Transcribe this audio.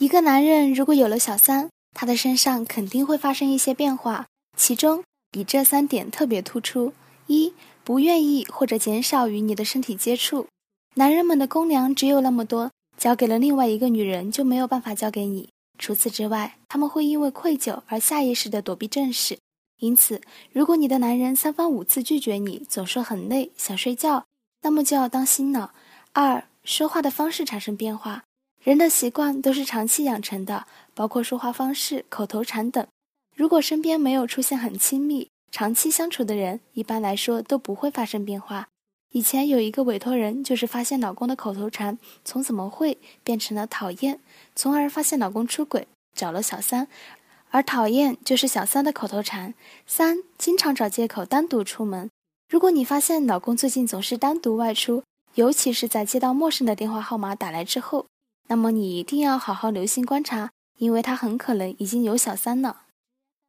一个男人如果有了小三，他的身上肯定会发生一些变化，其中以这三点特别突出：一、不愿意或者减少与你的身体接触。男人们的公粮只有那么多，交给了另外一个女人就没有办法交给你。除此之外，他们会因为愧疚而下意识地躲避正事。因此，如果你的男人三番五次拒绝你，总说很累想睡觉，那么就要当心了。二、说话的方式产生变化。人的习惯都是长期养成的，包括说话方式、口头禅等。如果身边没有出现很亲密、长期相处的人，一般来说都不会发生变化。以前有一个委托人，就是发现老公的口头禅从“怎么会”变成了“讨厌”，从而发现老公出轨，找了小三。而“讨厌”就是小三的口头禅。三、经常找借口单独出门。如果你发现老公最近总是单独外出，尤其是在接到陌生的电话号码打来之后，那么你一定要好好留心观察，因为他很可能已经有小三了。